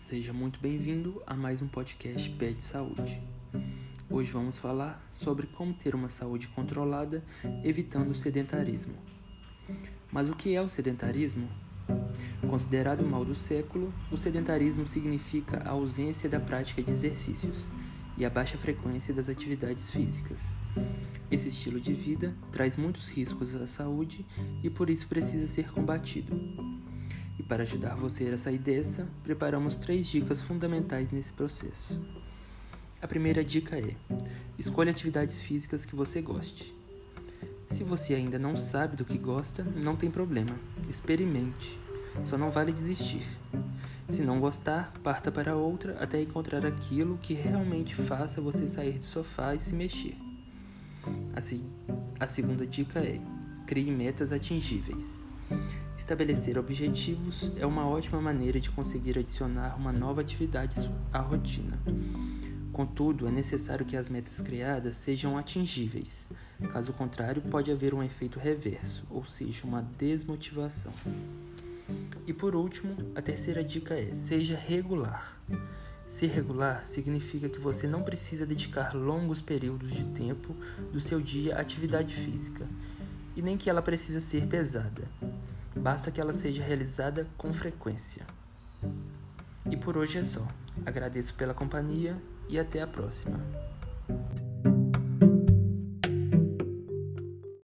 Seja muito bem-vindo a mais um podcast Pede Saúde. Hoje vamos falar sobre como ter uma saúde controlada, evitando o sedentarismo. Mas o que é o sedentarismo? Considerado o mal do século, o sedentarismo significa a ausência da prática de exercícios e a baixa frequência das atividades físicas. Esse estilo de vida traz muitos riscos à saúde e por isso precisa ser combatido. E para ajudar você a sair dessa, preparamos três dicas fundamentais nesse processo. A primeira dica é: escolha atividades físicas que você goste. Se você ainda não sabe do que gosta, não tem problema, experimente. Só não vale desistir. Se não gostar, parta para outra até encontrar aquilo que realmente faça você sair do sofá e se mexer. A, a segunda dica é: crie metas atingíveis. Estabelecer objetivos é uma ótima maneira de conseguir adicionar uma nova atividade à rotina. Contudo, é necessário que as metas criadas sejam atingíveis. Caso contrário, pode haver um efeito reverso, ou seja, uma desmotivação. E por último, a terceira dica é: seja regular. Ser regular significa que você não precisa dedicar longos períodos de tempo do seu dia à atividade física, e nem que ela precisa ser pesada. Basta que ela seja realizada com frequência. E por hoje é só. Agradeço pela companhia e até a próxima.